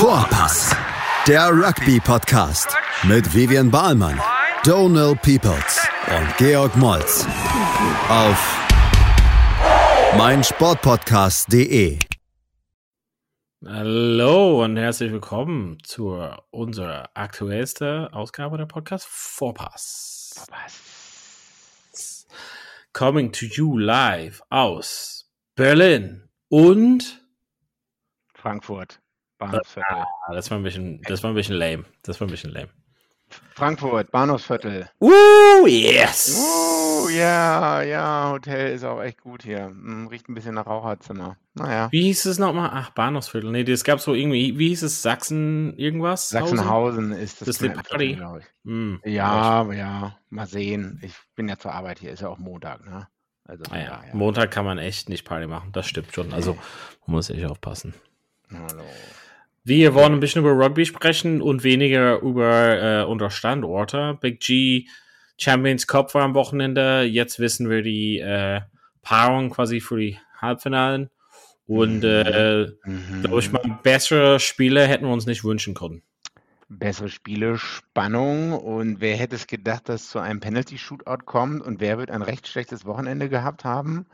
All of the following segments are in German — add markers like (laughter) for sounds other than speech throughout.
Vorpass, der Rugby-Podcast mit Vivian Bahlmann, Donal Peoples und Georg Moltz auf meinsportpodcast.de. Hallo und herzlich willkommen zu unserer aktuellsten Ausgabe der Podcast Vorpass. Vorpass. Coming to you live aus Berlin und Frankfurt. Bahnhofsviertel. Ah, das war ein bisschen, das war ein bisschen lame. Das war ein bisschen lame. Frankfurt, Bahnhofsviertel. Uh, yes! Uh, ja, ja, Hotel ist auch echt gut hier. Hm, riecht ein bisschen nach Raucherzimmer. Naja. Wie hieß es nochmal? Ach, Bahnhofsviertel. Nee, es gab so irgendwie, wie hieß es? Sachsen irgendwas? Sachsenhausen ist das. Das ist Party. glaube ich. Mm, Ja, ja, mal sehen. Ich bin ja zur Arbeit hier, ist ja auch Montag, ne? Also Ah, ja. Montag kann man echt nicht Party machen. Das stimmt schon. Also, man muss echt aufpassen. Hallo. Wir wollen ein bisschen über Rugby sprechen und weniger über äh, unsere Standorte. Big G Champions Cup war am Wochenende. Jetzt wissen wir die äh, Paarung quasi für die Halbfinalen. Und äh, Mhm. glaube ich mal, bessere Spiele hätten wir uns nicht wünschen können. Bessere Spiele, Spannung und wer hätte es gedacht, dass zu einem Penalty-Shootout kommt und wer wird ein recht schlechtes Wochenende gehabt haben?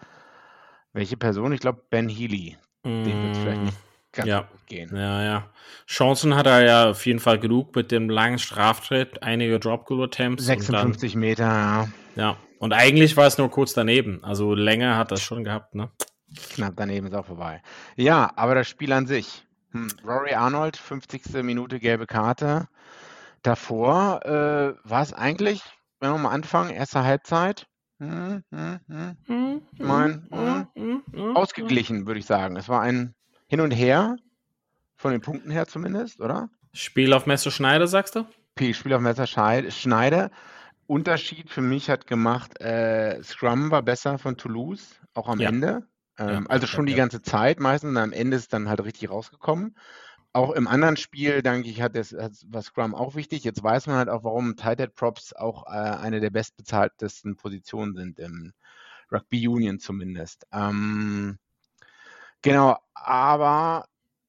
Welche Person? Ich glaube Ben Healy. Dem wird es vielleicht nicht ganz ja. gut gehen. Ja, ja. Chancen hat er ja auf jeden Fall genug mit dem langen Straftritt, einige Drop-Goal-Attempts. und dann- 56 Meter, ja. Ja, und eigentlich war es nur kurz daneben. Also länger hat das schon gehabt, ne? Knapp daneben ist auch vorbei. Ja, aber das Spiel an sich. Hm, Rory Arnold, 50. Minute gelbe Karte. Davor äh, war es eigentlich, wenn wir mal anfangen, erste Halbzeit. Hm, hm, hm, Ich mein, ausgeglichen, würde ich sagen. Es war ein Hin und Her, von den Punkten her zumindest, oder? Spiel auf Messer Schneider, sagst du? Spiel auf Messer Schneider. Unterschied für mich hat gemacht, äh, Scrum war besser von Toulouse, auch am Ja. Ende. Ähm, Ja, also ja, schon die ja. ganze Zeit meistens und am Ende ist dann halt richtig rausgekommen. Auch im anderen Spiel, denke ich, hat das, hat, war Scrum auch wichtig. Jetzt weiß man halt auch, warum Tight Head Props auch äh, eine der bestbezahltesten Positionen sind im Rugby Union zumindest. Ähm, genau, aber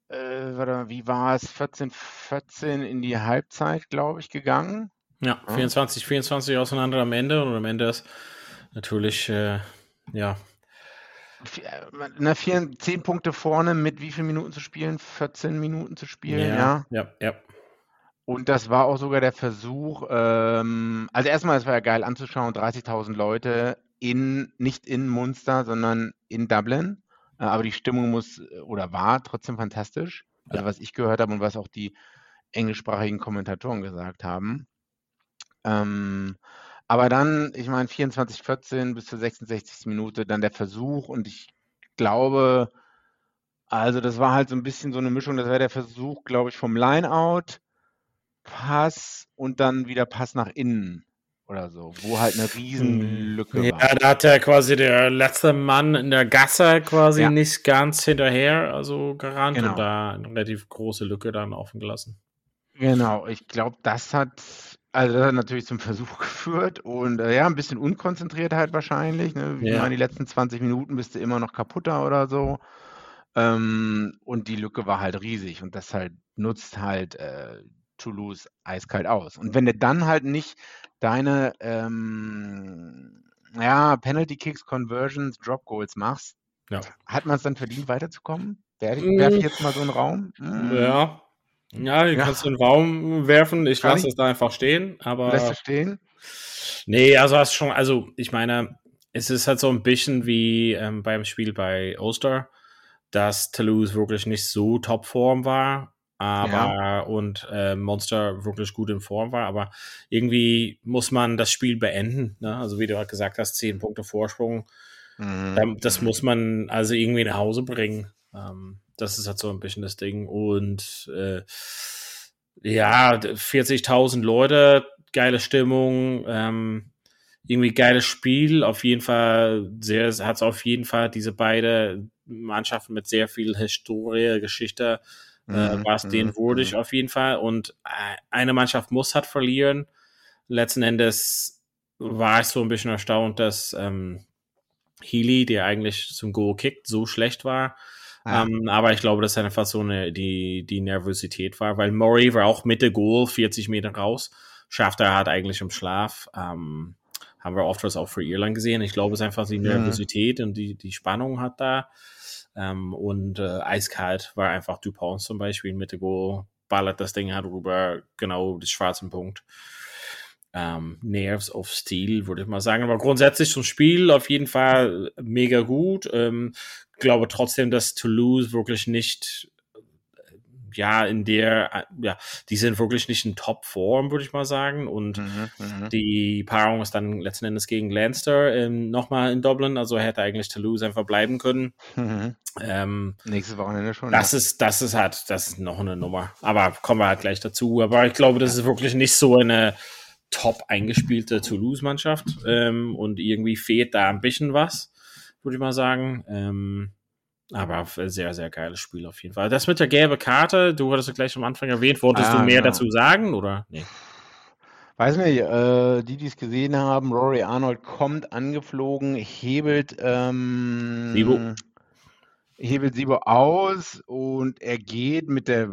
äh, warte mal, wie war es? 14, 14 in die Halbzeit, glaube ich, gegangen. Ja, Ja. 24, 24 auseinander am Ende und am Ende ist natürlich, äh, ja, äh, Na, vier, zehn Punkte vorne mit wie vielen Minuten zu spielen? 14 Minuten zu spielen, ja. ja, ja. Und das war auch sogar der Versuch, ähm, also erstmal, es war ja geil anzuschauen, 30.000 Leute in, nicht in Munster, sondern in Dublin. Äh, aber die Stimmung muss äh, oder war trotzdem fantastisch. Also Ja. was ich gehört habe und was auch die englischsprachigen Kommentatoren gesagt haben. Ähm, aber dann, ich meine, 24, 14 bis zur 66. Minute, dann der Versuch und ich glaube, also das war halt so ein bisschen so eine Mischung, das war der Versuch, glaube ich, vom Lineout, Pass und dann wieder Pass nach innen oder so, wo halt eine Riesenlücke Ja, war. da hat er quasi der letzte Mann in der Gasse quasi Ja. nicht ganz hinterher, also gerannt Genau. und da eine relativ große Lücke dann offen gelassen. Genau, ich glaube, das hat, also das hat natürlich zum Versuch (laughs) geführt und äh, ja, ein bisschen Unkonzentriertheit wahrscheinlich. Ne? Ich Ja. meine, die letzten 20 Minuten bist du immer noch kaputter oder so. Ähm, und die Lücke war halt riesig und das halt nutzt halt äh, Toulouse eiskalt aus. Und wenn du dann halt nicht deine ähm, ja, Penalty Kicks, Conversions, Drop Goals machst, Ja. hat man es dann verdient, weiterzukommen? Werfe Mm. werf ich jetzt mal so einen Raum? Mm. Ja. Ja, du Ja. kannst den Raum werfen. Ich Kann lasse ich? es da einfach stehen, aber. Lässt du stehen? Nee, also hast schon, also ich meine, es ist halt so ein bisschen wie ähm, beim Spiel bei Ulster, dass Toulouse wirklich nicht so Topform war, aber und äh, Monster wirklich gut in Form war, aber irgendwie muss man das Spiel beenden. Ne? Also wie du halt gesagt hast, zehn Punkte Vorsprung, Mhm. ähm, das muss man also irgendwie nach Hause bringen. Ähm, das ist halt so ein bisschen das Ding und äh, ja, 40.000 Leute, geile Stimmung, ähm, irgendwie geiles Spiel. Auf jeden Fall sehr, hat es auf jeden Fall diese beide Mannschaften mit sehr viel Historie, Geschichte, äh, Mhm, war es denen mhm, würdig mhm. auf jeden Fall. Und äh, eine Mannschaft muss halt verlieren. Letzten Endes war ich so ein bisschen erstaunt, dass ähm, Healy, der eigentlich zum Goal kickt, so schlecht war. Ja. Ähm, aber ich glaube, dass es einfach so eine, die, die Nervosität war, weil Murray war auch Mitte Goal, 40 Meter raus. Schafft er halt eigentlich im Schlaf. Ähm, haben wir oft was auch für Irland gesehen. Ich glaube, es ist einfach die Nervosität mhm. und die, die Spannung hat da. Ähm, und äh, eiskalt war einfach Dupont zum Beispiel in Mitte Goal, ballert das Ding halt rüber, genau den schwarzen Punkt. Ähm, Nerves of Steel, würde ich mal sagen. Aber grundsätzlich zum Spiel auf jeden Fall mega gut. Ähm, glaube trotzdem, dass Toulouse wirklich nicht ja, in der, äh, ja, die sind wirklich nicht in Top-Form, würde ich mal sagen. Und mhm, mhm, die Paarung ist dann letzten Endes gegen Lanster ähm, nochmal in Dublin. Also hätte eigentlich Toulouse einfach bleiben können. Mhm. Ähm, Nächstes Wochenende schon. Das ja. ist, das ist halt, das ist noch eine Nummer. Aber kommen wir halt gleich dazu. Aber ich glaube, das ist wirklich nicht so eine top eingespielte Toulouse-Mannschaft. Ähm, und irgendwie fehlt da ein bisschen was, würde ich mal sagen. Ähm, aber sehr, sehr geiles Spiel auf jeden Fall. Das mit der gelben Karte, du hattest ja gleich am Anfang erwähnt, wolltest ah, du mehr genau. dazu sagen oder? Nee. Weiß nicht, äh, die, die es gesehen haben, Rory Arnold kommt angeflogen, hebelt, ähm, Sibo. hebelt Sibo aus und er geht mit der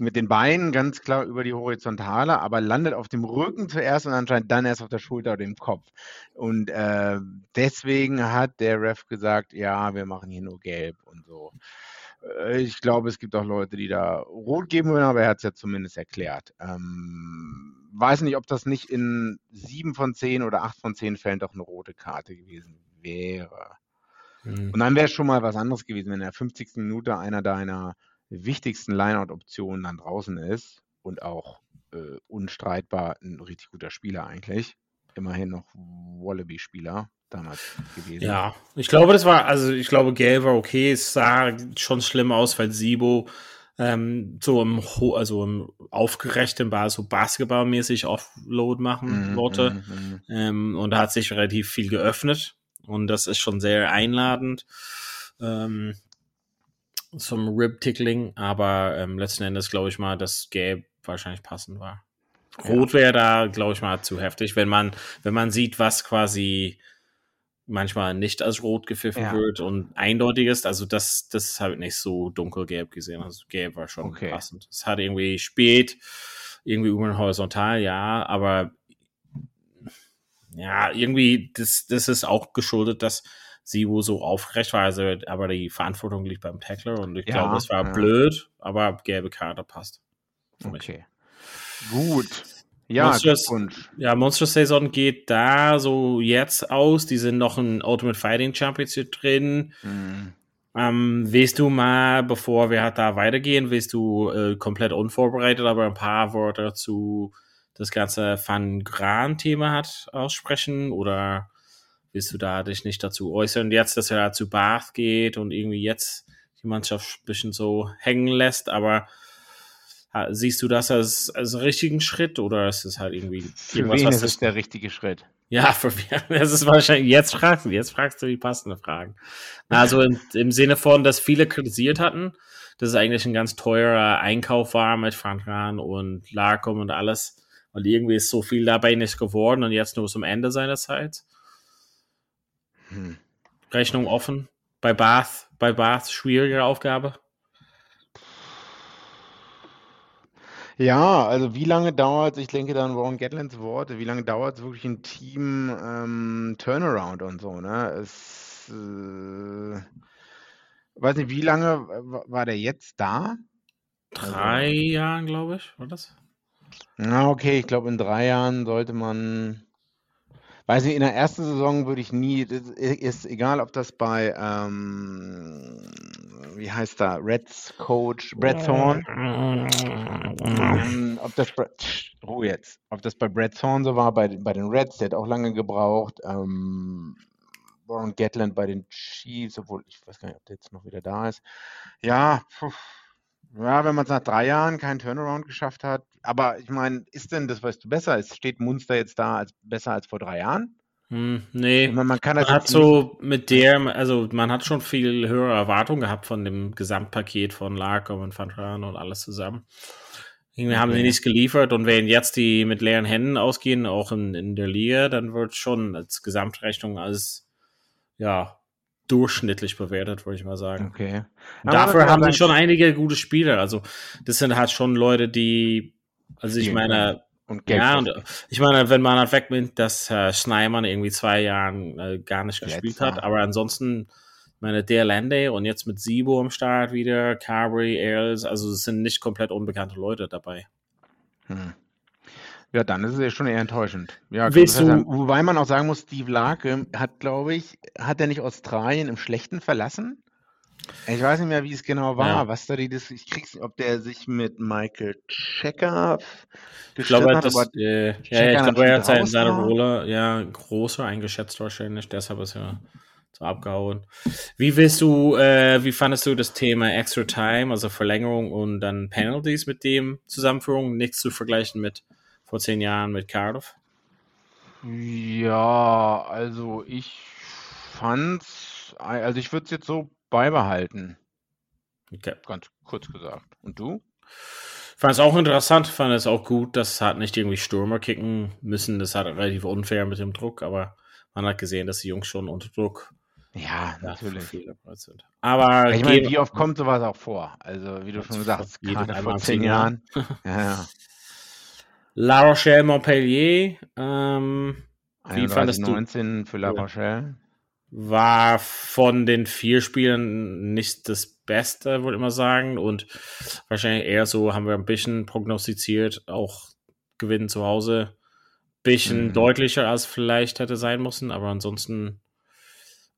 mit den Beinen ganz klar über die Horizontale, aber landet auf dem Rücken zuerst und anscheinend dann erst auf der Schulter oder dem Kopf. Und äh, deswegen hat der Ref gesagt, ja, wir machen hier nur gelb und so. Äh, ich glaube, es gibt auch Leute, die da rot geben würden, aber er hat es ja zumindest erklärt. Ähm, weiß nicht, ob das nicht in sieben von zehn oder acht von zehn Fällen doch eine rote Karte gewesen wäre. Mhm. Und dann wäre es schon mal was anderes gewesen, wenn in der 50. Minute einer deiner wichtigsten Lineout-Optionen dann draußen ist und auch äh, unstreitbar ein richtig guter Spieler eigentlich. Immerhin noch Wallaby-Spieler damals gewesen. Ja, ich glaube, das war, also ich glaube, Gale war okay. Es sah schon schlimm aus, weil Sibo ähm, so im, also im aufgerechten war, so basketballmäßig Offload machen mm, wollte. Mm, mm. Ähm, und da hat sich relativ viel geöffnet. Und das ist schon sehr einladend. Ähm, zum Rib-Tickling, aber ähm, letzten Endes glaube ich mal, dass Gelb wahrscheinlich passend war. Rot wäre da, glaube ich mal, zu heftig, wenn man, wenn man sieht, was quasi manchmal nicht als rot gepfiffen ja. wird und eindeutig ist. Also das, das habe ich nicht so dunkelgelb gesehen. Also gelb war schon okay. passend. Es hat irgendwie spät, irgendwie über horizontal, ja, aber ja, irgendwie, das, das ist auch geschuldet, dass Sibu so aufrecht war. Also, aber die Verantwortung liegt beim Tackler und ich ja, glaube, es war ja. blöd, aber gelbe Karte passt. Okay. Gut. Ja, Monstrous, ja, Monstrous Saison geht da so jetzt aus. Die sind noch in Ultimate Fighting Championship drin. Mhm. Ähm, willst du mal, bevor wir da weitergehen, willst du äh, komplett unvorbereitet, aber ein paar Worte zu das ganze Van Gran-Thema hat aussprechen? Oder willst du da dich nicht dazu äußern? Jetzt, dass er zu Bath geht und irgendwie jetzt die Mannschaft ein bisschen so hängen lässt, aber siehst du das als, als richtigen Schritt oder ist es halt irgendwie für wen was ist es der richtige Schritt? Ja, (laughs) für das ist wahrscheinlich, jetzt fragst du, jetzt fragst du die passende Fragen. Also im, im Sinne von, dass viele kritisiert hatten, dass es eigentlich ein ganz teurer Einkauf war mit Frankran und Larcom und alles. Und irgendwie ist so viel dabei nicht geworden und jetzt nur zum Ende seiner Zeit. Hm. Rechnung offen. Bei Bath, bei Bath schwierige Aufgabe. Ja, also wie lange dauert es, ich denke dann Ron Gatlands Worte, wie lange dauert es wirklich ein Team ähm, Turnaround und so, ne? Es, äh, weiß nicht, wie lange war der jetzt da? Drei also, Jahren, glaube ich, war das? Na, okay, ich glaube, in drei Jahren sollte man Weiß nicht, in der ersten Saison würde ich nie, ist egal, ob das bei, ähm, wie heißt da, Reds Coach Brad Thorn, ähm, ob das, Ruhe jetzt, ob das bei Brad Thorn so war, bei, bei den Reds, der hat auch lange gebraucht, ähm, Warren Gatland bei den Chiefs, obwohl ich weiß gar nicht, ob der jetzt noch wieder da ist. Ja, puh. Ja, wenn man es nach drei Jahren keinen Turnaround geschafft hat. Aber ich meine, ist denn das, weißt du, besser? Ist, steht Munster jetzt da als besser als vor drei Jahren? Hm, nee, man, man, kann man hat so mit der, also man hat schon viel höhere Erwartungen gehabt von dem Gesamtpaket von Larcom und Van und alles zusammen. Irgendwie okay. haben sie nichts geliefert und wenn jetzt die mit leeren Händen ausgehen, auch in, in der Liga, dann wird schon als Gesamtrechnung als ja durchschnittlich bewertet, würde ich mal sagen. Okay. Dafür haben sie schon einige gute Spieler. Also, das sind halt schon Leute, die, also ich meine, und Geld ja, und ich meine, wenn man halt wegnimmt, dass äh, Schneimann irgendwie zwei Jahren äh, gar nicht gespielt hat, aber ansonsten, meine der Lande und jetzt mit Sibo am Start wieder, Carberry, Ailes, also es sind nicht komplett unbekannte Leute dabei. Hm. Ja, dann ist es ja schon eher enttäuschend. Ja, Willst du, sagen. Wobei man auch sagen muss, Steve Larke hat, glaube ich, hat er nicht Australien im Schlechten verlassen? Ich weiß nicht mehr, wie es genau war, ja. was da die das, ich krieg's, ob der sich mit Michael Checker ich glaube, hat, das, äh, ja, ich glaube, er hat seine, seine Rolle ja größer eingeschätzt wahrscheinlich, deshalb ist er so abgehauen. Wie willst du, äh, wie fandest du das Thema Extra Time, also Verlängerung und dann Penalties mit dem Zusammenführung? Nichts zu vergleichen mit vor zehn Jahren mit Cardiff? Ja, also ich fand's, also ich würde es jetzt so beibehalten. Okay. Ganz kurz gesagt. Und du? Fand es auch interessant, fand es auch gut, dass hat nicht irgendwie Stürmer kicken müssen. Das hat relativ unfair mit dem Druck, aber man hat gesehen, dass die Jungs schon unter Druck ja, natürlich. sind. Aber ich meine, wie oft kommt sowas auch vor? Also, wie du schon gesagt hast, vor zehn Jahren. (laughs) ja, ja. La Rochelle Montpellier. Ähm, wie fandest du? 19 für La Rochelle war von den vier Spielen nicht das Beste, würde ich mal sagen. Und wahrscheinlich eher so haben wir ein bisschen prognostiziert, auch Gewinnen zu Hause. Bisschen mhm. deutlicher als vielleicht hätte sein müssen, aber ansonsten.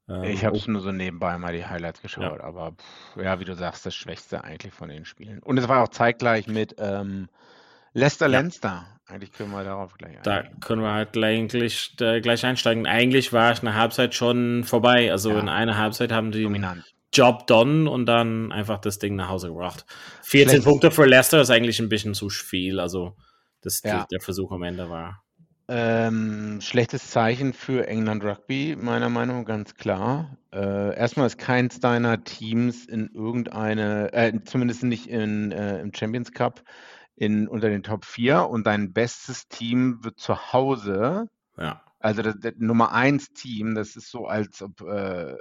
Ähm, ich habe es nur so nebenbei mal die Highlights geschaut, ja. aber pff, ja, wie du sagst, das Schwächste eigentlich von den Spielen. Und es war auch zeitgleich mit ähm, Leicester ja. Lenster. Eigentlich können wir darauf gleich eingehen. Da können wir halt gleich, äh, gleich einsteigen. Eigentlich war ich eine Halbzeit schon vorbei. Also ja. in einer Halbzeit haben die Dominant. Job done und dann einfach das Ding nach Hause gebracht. 14 Schlecht. Punkte für Leicester ist eigentlich ein bisschen zu viel. Also das, ja. der Versuch am Ende war. Ähm, schlechtes Zeichen für England Rugby, meiner Meinung nach ganz klar. Äh, erstmal ist keins deiner Teams in irgendeine, äh, zumindest nicht in, äh, im Champions Cup, in, unter den Top 4 und dein bestes Team wird zu Hause, ja. also das, das Nummer 1 Team, das ist so, als ob, äh,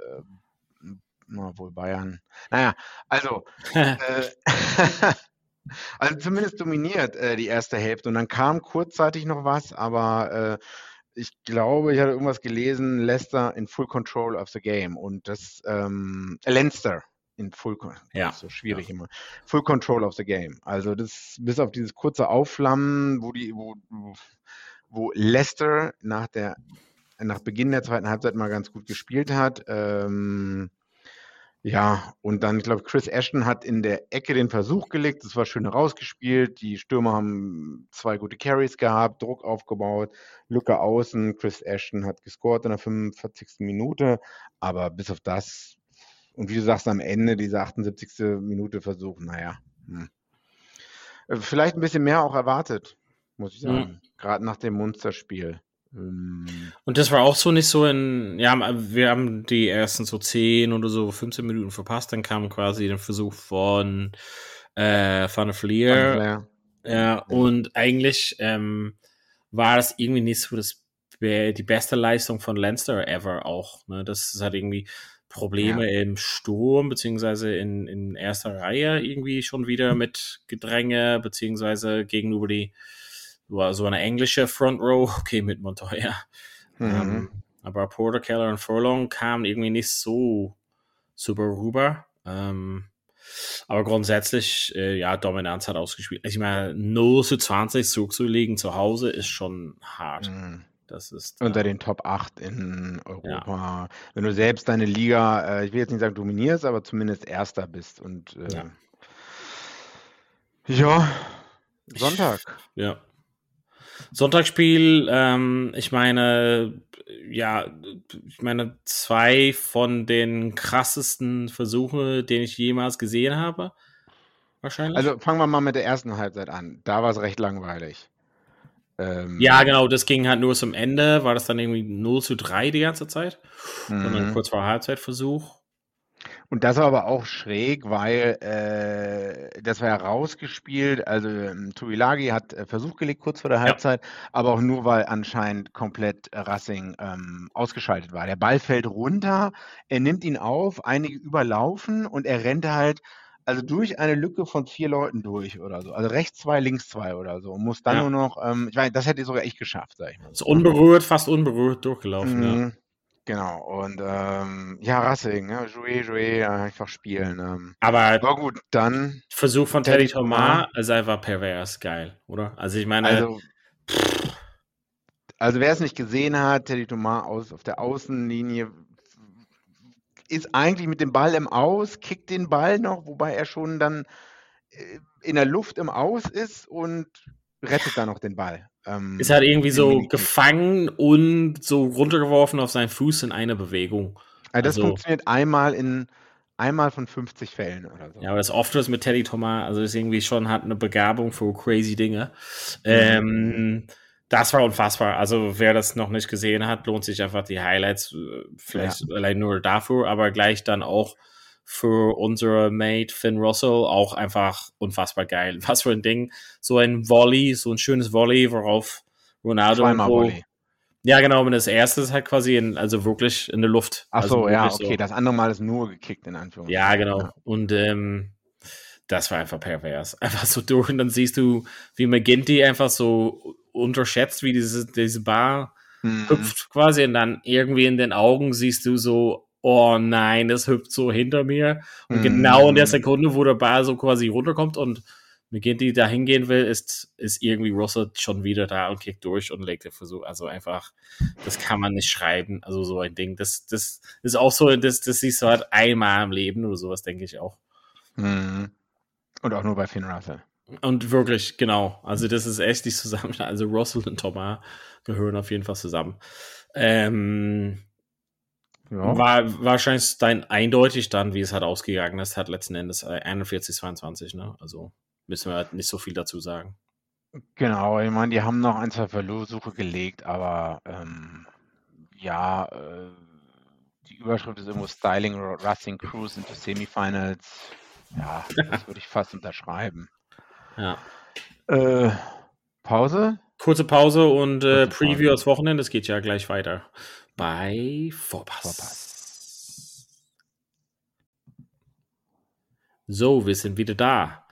na, wohl Bayern, naja, also, (laughs) äh, (laughs) also zumindest dominiert äh, die erste Hälfte. Und dann kam kurzzeitig noch was, aber äh, ich glaube, ich hatte irgendwas gelesen, Leicester in full control of the game. Und das ähm, Leinster, in Full ja. so schwierig ja. immer. Full Control of the Game. Also das bis auf dieses kurze Aufflammen, wo die, wo, wo Leicester nach der nach Beginn der zweiten Halbzeit mal ganz gut gespielt hat. Ähm, ja, und dann, ich glaube, Chris Ashton hat in der Ecke den Versuch gelegt. Das war schön rausgespielt. Die Stürmer haben zwei gute Carries gehabt, Druck aufgebaut, Lücke außen. Chris Ashton hat gescored in der 45. Minute. Aber bis auf das und wie du sagst, am Ende, diese 78. Minute Versuch, naja. Hm. Äh, vielleicht ein bisschen mehr auch erwartet, muss ich sagen. Mhm. Gerade nach dem Munsterspiel. Ähm. Und das war auch so nicht so in, ja, wir haben die ersten so 10 oder so 15 Minuten verpasst, dann kam quasi der Versuch von äh, Van der Fleer. Ja, und eigentlich ähm, war das irgendwie nicht so das, die beste Leistung von Leinster ever auch. Ne? Das hat irgendwie, Probleme ja. im Sturm, beziehungsweise in, in erster Reihe irgendwie schon wieder mit Gedränge, beziehungsweise gegenüber die, so eine englische Front Row, (laughs) okay, mit Montoya. Mhm. Ähm, aber Porter, Keller und Furlong kamen irgendwie nicht so super rüber. Ähm, aber grundsätzlich, äh, ja, Dominanz hat ausgespielt. Ich meine, 0 zu 20 zurückzulegen zu Hause ist schon hart. Mhm. Das ist unter äh, den Top 8 in Europa. Ja. Wenn du selbst deine Liga, äh, ich will jetzt nicht sagen dominierst, aber zumindest Erster bist. Und äh, ja. ja. Sonntag. Ich, ja. Sonntagsspiel, ähm, ich meine, ja, ich meine, zwei von den krassesten Versuchen, den ich jemals gesehen habe. Wahrscheinlich. Also fangen wir mal mit der ersten Halbzeit an. Da war es recht langweilig. Ähm, ja, genau, das ging halt nur zum Ende, war das dann irgendwie 0 zu 3 die ganze Zeit. Mhm. Und dann kurz vor Halbzeitversuch. Und das war aber auch schräg, weil äh, das war ja rausgespielt. Also ähm, Tuilagi hat äh, Versuch gelegt kurz vor der Ja. Halbzeit, aber auch nur, weil anscheinend komplett äh, Racing ähm, ausgeschaltet war. Der Ball fällt runter, er nimmt ihn auf, einige überlaufen und er rennt halt also durch eine Lücke von vier Leuten durch oder so. Also rechts zwei, links zwei oder so. Und muss dann Ja. nur noch, ähm, ich meine, das hätte ich sogar echt geschafft, sag ich mal. Ist so. unberührt, fast unberührt durchgelaufen. Ja. Mhm. Genau, und ähm, ja, Racing, ne? Jouer, Jouer, einfach spielen. Ähm. Aber Aber gut, dann, Versuch von Teddy Thomas ist einfach pervers geil, oder? Also ich meine, also, also wer es nicht gesehen hat, Teddy Thomas aus, auf der Außenlinie ist eigentlich mit dem Ball im Aus, kickt den Ball noch, wobei er schon dann äh, in der Luft im Aus ist und rettet dann noch den Ball. Ähm, ist halt irgendwie so gefangen und so runtergeworfen auf seinen Fuß in einer Bewegung. Also das also- funktioniert einmal in einmal von 50 Fällen oder so. Ja, aber das oft ist mit Teddy Thomas, also ist irgendwie schon hat eine Begabung für crazy Dinge. Mhm. Ähm, das war unfassbar. Also wer das noch nicht gesehen hat, lohnt sich einfach die Highlights, äh, vielleicht allein nur dafür, aber gleich dann auch für unsere Mate Finn Russell auch einfach unfassbar geil. Was für ein Ding. So ein Volley, so ein schönes Volley, worauf Ronaldo Zweimal Volley. Ja, genau, und das erste ist halt quasi in, also wirklich in der Luft. Ach also so, ja, wirklich okay. Das andere Mal ist nur gekickt, in Anführungszeichen. ja, genau. Und ähm, das war einfach pervers. (laughs) Einfach so durch und dann siehst du, wie McGinty einfach so unterschätzt, wie diese, diese Bar Mhm. hüpft quasi und dann irgendwie in den Augen siehst du so, oh nein, das hüpft so hinter mir. Und Mhm. genau in der Sekunde, wo der Ball so quasi runterkommt und McGinty da hingehen will, ist, ist irgendwie Russell schon wieder da und kickt durch und legt den Versuch. Also einfach, das kann man nicht schreiben. Also so ein Ding. Das, das ist auch so, das, das siehst du halt einmal im Leben oder sowas, denke ich auch. Mhm. Und auch nur bei Finn Russell. Und wirklich, genau. Also, das ist echt nicht zusammen. (laughs) Also, Russell und Thomas gehören auf jeden Fall zusammen. Ähm, Ja. War wahrscheinlich dann eindeutig dann, wie es halt ausgegangen ist, hat letzten Endes äh, 41, 22, ne? Also müssen wir halt nicht so viel dazu sagen. Genau, ich meine, die haben noch ein, zwei Versuche gelegt, aber ähm, ja, äh, die Überschrift ist irgendwo Styling Racing Cruise into Semifinals. Ja, das (laughs) würde ich fast unterschreiben. Ja. Äh, Pause? Kurze Pause und äh, Kurze Pause. Preview aufs Wochenende. Es geht ja gleich weiter bei Vorpass. So, wir sind wieder da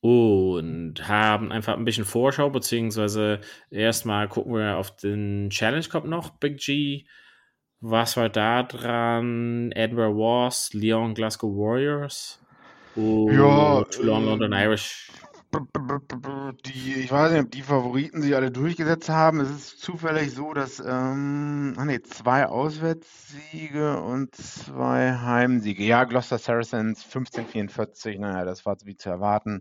und haben einfach ein bisschen Vorschau, beziehungsweise erstmal gucken wir auf den Challenge Cup noch. Big G, was war da dran? Edinburgh Wars, Lyon Glasgow Warriors und Ja, Toulon äh, London Irish. Die, ich weiß nicht, ob die Favoriten sich alle durchgesetzt haben. Es ist zufällig so, dass ähm, ah nee, zwei Auswärtssiege und zwei Heimsiege. Ja, Gloucester Saracens 1544, naja, das war wie zu erwarten.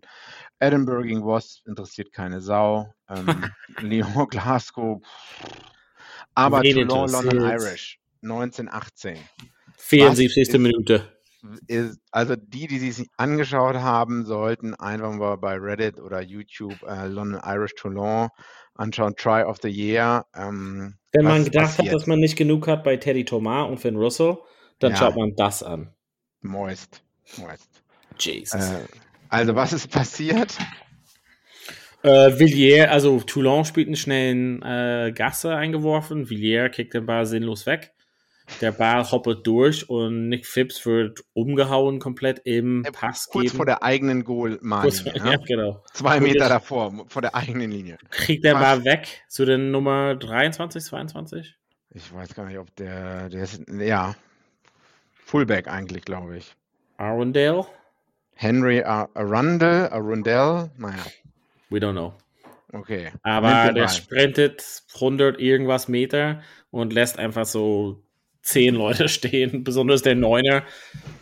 Edinburgh gegen Wasps interessiert keine Sau. Ähm, (laughs) Lyon, Glasgow. Aber Toulon, London? Irish 1918. 74. ist- Minute. Ist, also die, die sich angeschaut haben, sollten einfach mal bei Reddit oder YouTube äh, London Irish Toulon anschauen, Try of the Year. Ähm, Wenn man gedacht passiert? hat, dass man nicht genug hat bei Teddy Thomas und Finn Russell, dann Ja. schaut man das an. Moist. Moist. Jesus. Äh, also was ist passiert? Äh, Villiers, also Toulon spielt einen schnellen äh, Gasse eingeworfen. Villiers kickt den Ball sinnlos weg. Der Ball hoppelt durch und Nick Phipps wird umgehauen komplett im Äh, Pass Kurz geben. vor der eigenen vor- (laughs) ja, genau. Zwei Wirklich. Meter davor, vor der eigenen Linie. Kriegt der? Ball weg zu den Nummer 23, 22? Ich weiß gar nicht, ob der, der ist, ja, Fullback eigentlich, glaube ich. Arundel? Henry Ar- Arundel, Arundel, naja, We don't know. okay. Aber der sprintet 100 irgendwas Meter und lässt einfach so zehn Leute (laughs) stehen. Besonders der Neuner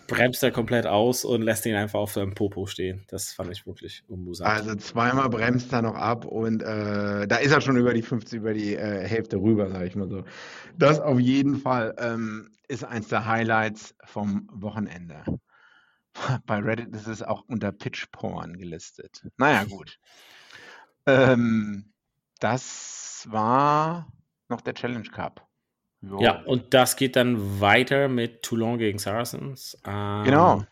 bremst er komplett aus und lässt ihn einfach auf seinem Popo stehen. Das fand ich wirklich unmusant. Also zweimal bremst er noch ab und äh, da ist er schon über die 50, über die äh, Hälfte rüber, sage ich mal so. Das auf jeden Fall ähm, ist eins der Highlights vom Wochenende. (laughs) Bei Reddit ist es auch unter Pitch Porn gelistet. Naja, gut. Ähm, das war noch der Challenge Cup. Jo. Ja, und das geht dann weiter mit Toulon gegen Saracens. Ähm, genau.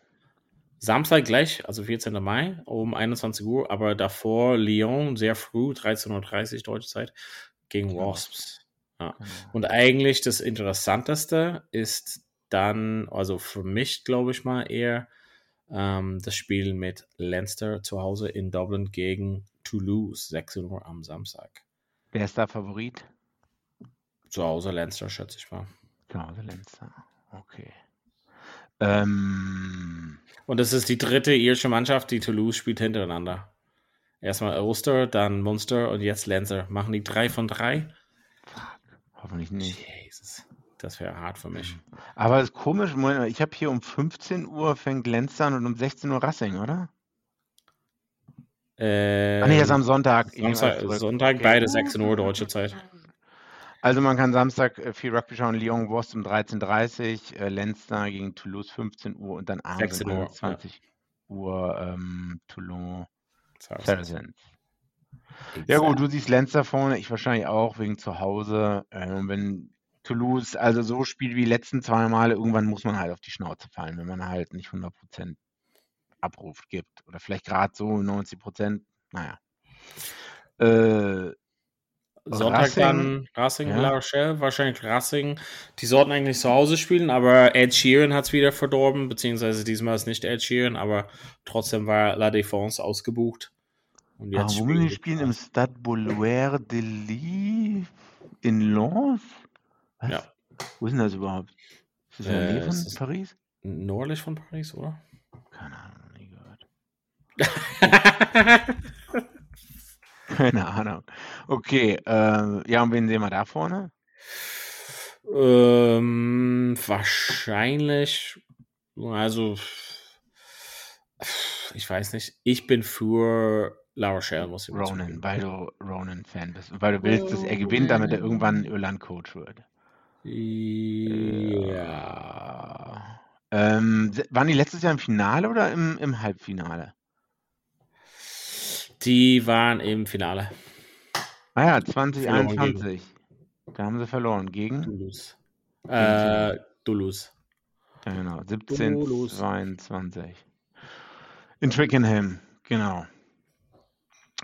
Samstag gleich, also 14. Mai um 21 Uhr, aber davor Lyon sehr früh, 13.30 Uhr deutsche Zeit, gegen genau. Wasps. Ja. Genau. Und eigentlich das Interessanteste ist dann, also für mich glaube ich mal eher, ähm, das Spiel mit Leinster zu Hause in Dublin gegen Toulouse, 6 Uhr am Samstag. Wer ist da Favorit? Zu Hause Leinster, schätze ich mal. Zu Hause Leinster, okay. Ähm, Und das ist die dritte irische Mannschaft, die Toulouse spielt hintereinander. Erstmal Ulster, dann Munster und jetzt Leinster. Machen die drei von drei? Fuck, hoffentlich nicht. Jesus. Das wäre hart für mich. Aber es ist komisch, ich habe hier um 15 Uhr fängt an und um 16 Uhr Racing, oder? Äh, Ach nee, das ist am Sonntag. Sonntag, Sonntag beide 16 Uhr deutsche Zeit. Also man kann Samstag äh, viel Rugby schauen, Lyon Wurst um 13.30 Uhr, äh, Leinster gegen Toulouse 15 Uhr und dann abends um 21 ja. Uhr ähm, Toulon Saracens. Ja gut, du siehst Leinster vorne, ich wahrscheinlich auch wegen zu Hause. Ähm, wenn Toulouse also so spielt wie die letzten zwei Male, irgendwann muss man halt auf die Schnauze fallen, wenn man halt nicht 100% Abruf gibt. Oder vielleicht gerade so 90%, naja. Äh, Sonntag Racing, dann Racing, ja. La Rochelle, wahrscheinlich Racing. Die sollten eigentlich zu Hause spielen, aber Ed Sheeran hat es wieder verdorben, beziehungsweise diesmal ist nicht Ed Sheeran, aber trotzdem war La Défense ausgebucht. Und jetzt wo spielen die spielen im Stade Boulevard de Lille in Lens? Was? Ja. Wo ist denn das überhaupt? Ist das in der Nähe äh, von Paris? Nördlich von Paris, oder? Keine Ahnung, nie gehört. (laughs) Keine Ahnung. Okay, äh, ja, und wen sehen wir da vorne? Ähm, wahrscheinlich, also, ich weiß nicht. Ich bin für La Rochelle, muss ich Ronan, weil du Ronan-Fan bist. Weil du willst, dass er gewinnt, damit er irgendwann Irland-Coach wird. Ja. Ähm, waren die letztes Jahr im Finale oder im, im Halbfinale? Die waren im Finale. Ah ja, 2021. Da haben sie verloren. Gegen? Toulouse. Äh, Toulouse. Ja, genau. 17, Toulouse. 22. In Twickenham, genau.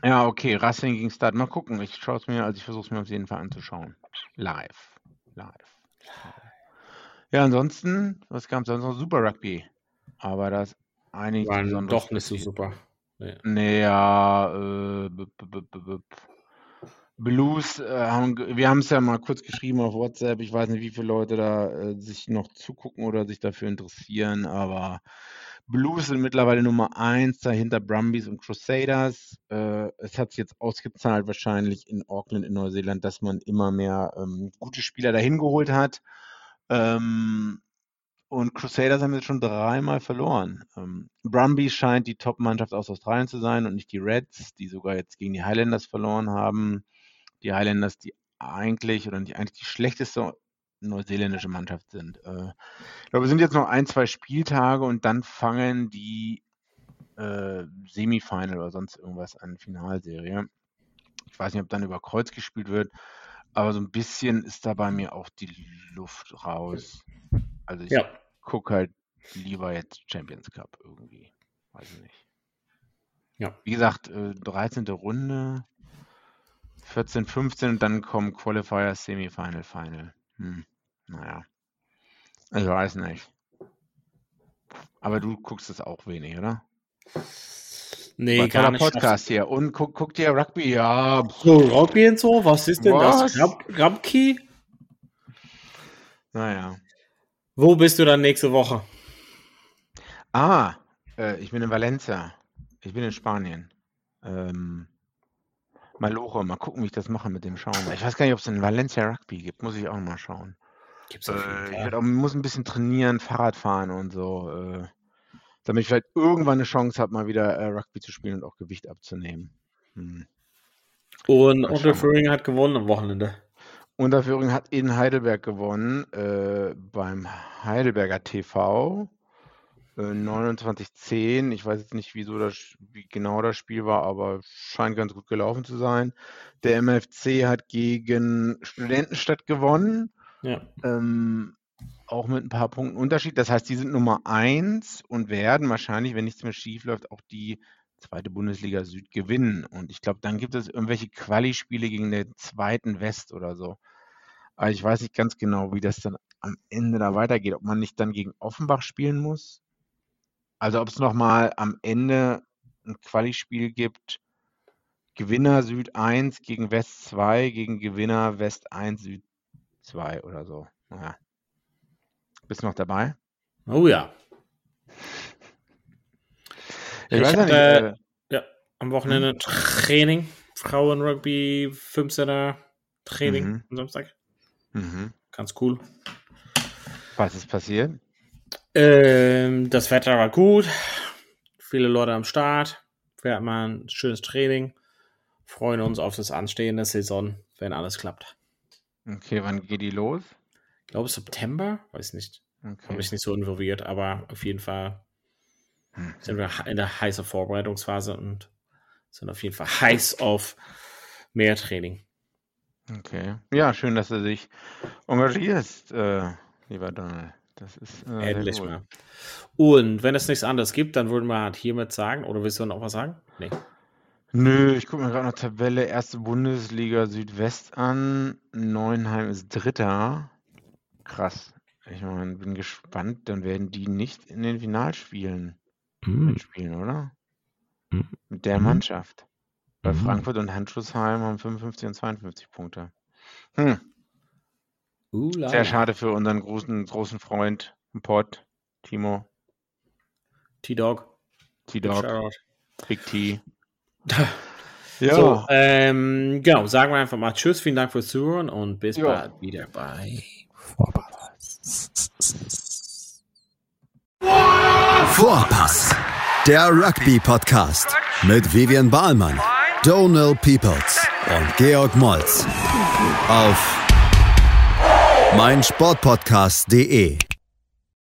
Ja, okay. Racing gegen Start. Mal gucken. Ich schaue es mir, also ich versuche es mir auf jeden Fall anzuschauen. Live. Live. Ja, ansonsten, was gab es sonst noch? Super Rugby. Aber das einige Waren doch nicht so super. Nee. Naja, äh, Blues, äh, haben, wir haben es ja mal kurz geschrieben auf WhatsApp. Ich weiß nicht, wie viele Leute da äh, sich noch zugucken oder sich dafür interessieren, aber Blues sind mittlerweile Nummer eins dahinter Brumbies und Crusaders. Äh, es hat sich jetzt ausgezahlt, wahrscheinlich in Auckland in Neuseeland, dass man immer mehr ähm, gute Spieler dahin geholt hat. Ähm, und Crusaders haben jetzt schon dreimal verloren. Ähm, Brumbies scheint die Top-Mannschaft aus Australien zu sein und nicht die Reds, die sogar jetzt gegen die Highlanders verloren haben. Die Highlanders, die eigentlich oder nicht eigentlich die schlechteste neuseeländische Mannschaft sind. Äh, ich glaube, es sind jetzt noch ein, zwei Spieltage und dann fangen die äh, Semifinal oder sonst irgendwas an, Finalserie. Ich weiß nicht, ob dann über Kreuz gespielt wird. Aber so ein bisschen ist da bei mir auch die Luft raus. Also ich ja. Gucke halt lieber jetzt Champions Cup irgendwie. Weiß ich nicht. Ja. Wie gesagt, 13. Äh, Runde, 14, 15 und dann kommen Qualifier, Semifinal, Final. Hm. Naja. Ich weiß nicht. Aber du guckst es auch wenig, oder? Nee, Was gar nicht. Podcast hier. Und guck, guck dir Rugby, ja. So, Rugby und so, was ist denn was? das? Rugby? Naja. Wo bist du dann nächste Woche? Ah, äh, ich bin in Valencia. Ich bin in Spanien. Ähm, Maloche, mal gucken, wie ich das mache mit dem Schauen. Ich weiß gar nicht, ob es in Valencia Rugby gibt. Muss ich auch mal schauen. Gibt's äh, ich auch, muss ein bisschen trainieren, Fahrrad fahren und so. Äh, damit ich vielleicht irgendwann eine Chance habe, mal wieder äh, Rugby zu spielen und auch Gewicht abzunehmen. Hm. Und Unterföhring hat gewonnen am Wochenende. Unterföhring hat in Heidelberg gewonnen, äh, beim Heidelberger TV. Äh, 29-10. Ich weiß jetzt nicht, wieso das, wie genau das Spiel war, aber scheint ganz gut gelaufen zu sein. Der MFC hat gegen Studentenstadt gewonnen. Ja. Ähm, auch mit ein paar Punkten Unterschied. Das heißt, die sind Nummer eins und werden wahrscheinlich, wenn nichts mehr schief läuft, auch die zweite Bundesliga Süd gewinnen. Und ich glaube, dann gibt es irgendwelche Quali-Spiele gegen den zweiten West oder so. Aber ich weiß nicht ganz genau, wie das dann am Ende da weitergeht. Ob man nicht dann gegen Offenbach spielen muss. Also ob es nochmal am Ende ein Quali-Spiel gibt. Gewinner Süd 1 gegen West 2 gegen Gewinner West 1 Süd 2 oder so. Naja. Bist du noch dabei? Oh ja. Ich, Ich weiß ja nicht. hatte- Äh, Ja, am Wochenende Training. Frauen-Rugby, 15er Training Mhm. am Samstag. Mhm. Ganz cool. Was ist passiert? Ähm, das Wetter war gut. Viele Leute am Start. Wir hatten mal ein schönes Training. Freuen uns auf das anstehende Saison, wenn alles klappt. Okay, wann geht die los? Ich glaube September, weiß nicht. Habe Okay. mich nicht so involviert, aber auf jeden Fall Hm. sind wir in der heißen Vorbereitungsphase und sind auf jeden Fall heiß auf mehr Training. Okay. Ja, schön, dass du dich engagierst, äh, lieber Donald. Das ist äh, Endlich mal. Und wenn es nichts anderes gibt, dann würden wir halt hiermit sagen, oder willst du noch was sagen? Nee. Nö, ich gucke mir gerade noch Tabelle erste Bundesliga Südwest an. Neuenheim ist Dritter. Krass. Ich meine, bin gespannt. Dann werden die nicht in den Finalspielen mitspielen, oder? Mhm. Mit der Mhm. Mannschaft. Weil Mhm. Frankfurt und Handschussheim haben 55 und 52 Punkte. Hm. Uh, la, Sehr schade für unseren großen, großen Freund im Pott, Timo, T-Dog. T-Dog. Big T. (laughs) Ja. So, ähm, genau, sagen wir einfach mal Tschüss, vielen Dank fürs Zuhören und bis Ja. bald wieder bei Vorpass, der Rugby-Podcast mit Vivian Bahlmann, Donal Peoples und Georg Moltz auf meinsportpodcast.de.